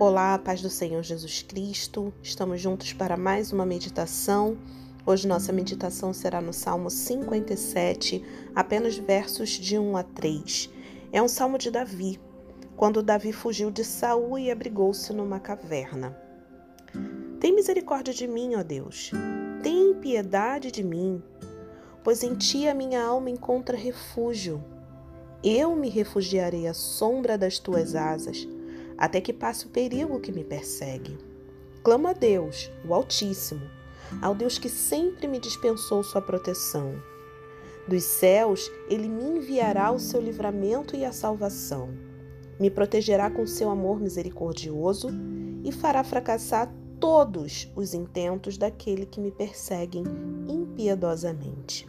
Olá, paz do Senhor Jesus Cristo. Estamos juntos para mais uma meditação. Hoje nossa meditação será no Salmo 57, apenas versos de 1 a 3. É um salmo de Davi, quando Davi fugiu de Saul e abrigou-se numa caverna. Tem misericórdia de mim, ó Deus. Tem piedade de mim, pois em ti a minha alma encontra refúgio. Eu me refugiarei à sombra das tuas asas até que passe o perigo que me persegue. Clamo a Deus, o Altíssimo, ao Deus que sempre me dispensou sua proteção. Dos céus, ele me enviará o seu livramento e a salvação. Me protegerá com seu amor misericordioso e fará fracassar todos os intentos daquele que me perseguem impiedosamente.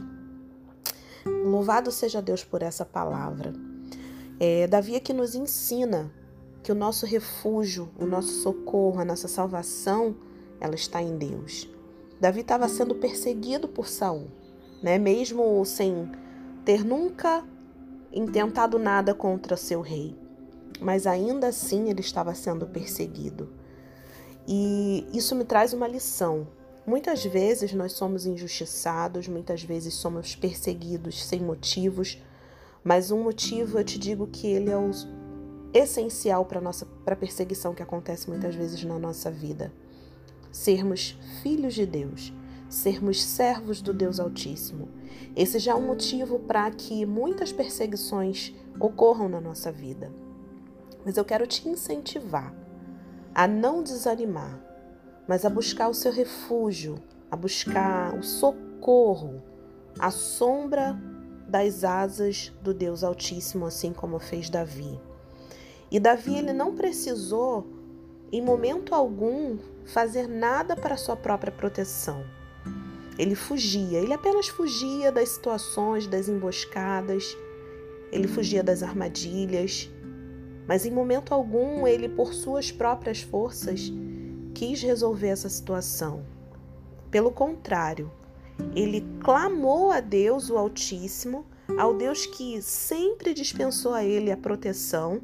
Louvado seja Deus por essa palavra. É, Davi aqui nos ensina que o nosso refúgio, o nosso socorro, a nossa salvação, ela está em Deus. Davi estava sendo perseguido por Saul, né? Mesmo sem ter nunca intentado nada contra seu rei, mas ainda assim ele estava sendo perseguido. E isso me traz uma lição. Muitas vezes nós somos injustiçados, muitas vezes somos perseguidos sem motivos, mas um motivo eu te digo que ele é o essencial para nossa para a perseguição que acontece muitas vezes na nossa vida. Sermos filhos de Deus, sermos servos do Deus Altíssimo. Esse já é um motivo para que muitas perseguições ocorram na nossa vida. Mas eu quero te incentivar a não desanimar, mas a buscar o seu refúgio, a buscar o socorro, a sombra das asas do Deus Altíssimo, assim como fez Davi. E Davi ele não precisou, em momento algum, fazer nada para sua própria proteção. Ele fugia, ele apenas fugia das situações, das emboscadas, ele fugia das armadilhas, mas em momento algum ele, por suas próprias forças, quis resolver essa situação. Pelo contrário, ele clamou a Deus, o Altíssimo, ao Deus que sempre dispensou a ele a proteção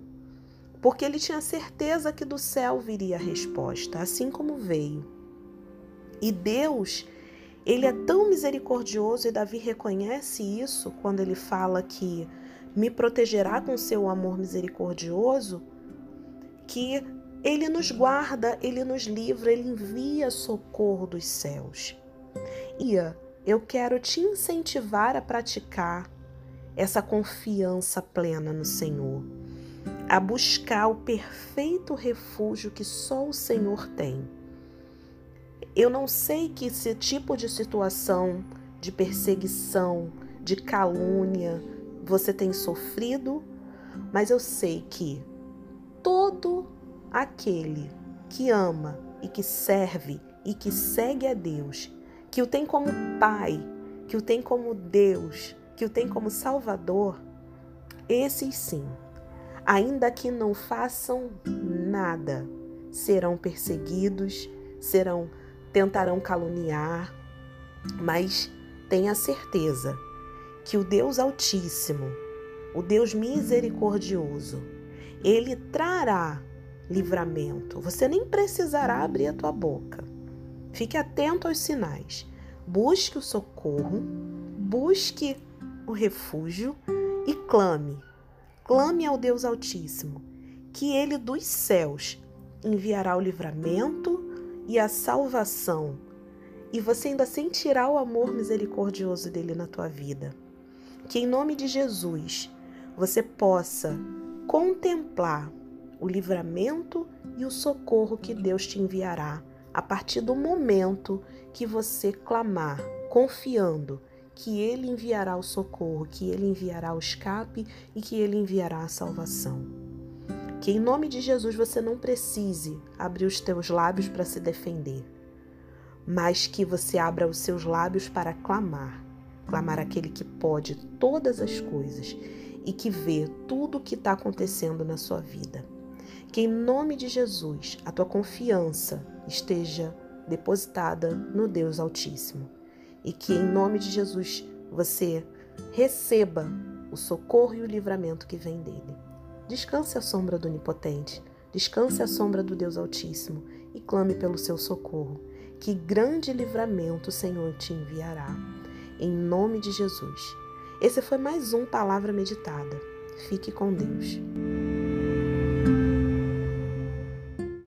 porque ele tinha certeza que do céu viria a resposta, assim como veio. E Deus, ele é tão misericordioso e Davi reconhece isso quando ele fala que me protegerá com seu amor misericordioso, que ele nos guarda, ele nos livra, ele envia socorro dos céus. E eu quero te incentivar a praticar essa confiança plena no Senhor a buscar o perfeito refúgio que só o Senhor tem. Eu não sei que esse tipo de situação de perseguição, de calúnia você tem sofrido, mas eu sei que todo aquele que ama e que serve e que segue a Deus, que o tem como Pai, que o tem como Deus, que o tem como Salvador, esses sim ainda que não façam nada, serão perseguidos, serão tentarão caluniar, mas tenha certeza que o Deus Altíssimo, o Deus misericordioso, ele trará livramento. Você nem precisará abrir a tua boca. Fique atento aos sinais. Busque o socorro, busque o refúgio e clame Clame ao Deus Altíssimo, que ele dos céus enviará o livramento e a salvação, e você ainda sentirá o amor misericordioso dele na tua vida. Que em nome de Jesus você possa contemplar o livramento e o socorro que Deus te enviará a partir do momento que você clamar, confiando que ele enviará o socorro, que ele enviará o escape e que ele enviará a salvação. Que em nome de Jesus você não precise abrir os teus lábios para se defender, mas que você abra os seus lábios para clamar, clamar aquele que pode todas as coisas e que vê tudo o que está acontecendo na sua vida. Que em nome de Jesus a tua confiança esteja depositada no Deus Altíssimo e que em nome de Jesus você receba o socorro e o livramento que vem dele. Descanse à sombra do Onipotente, Descanse à sombra do Deus Altíssimo e clame pelo seu socorro. Que grande livramento o Senhor te enviará. Em nome de Jesus. Esse foi mais um Palavra Meditada. Fique com Deus.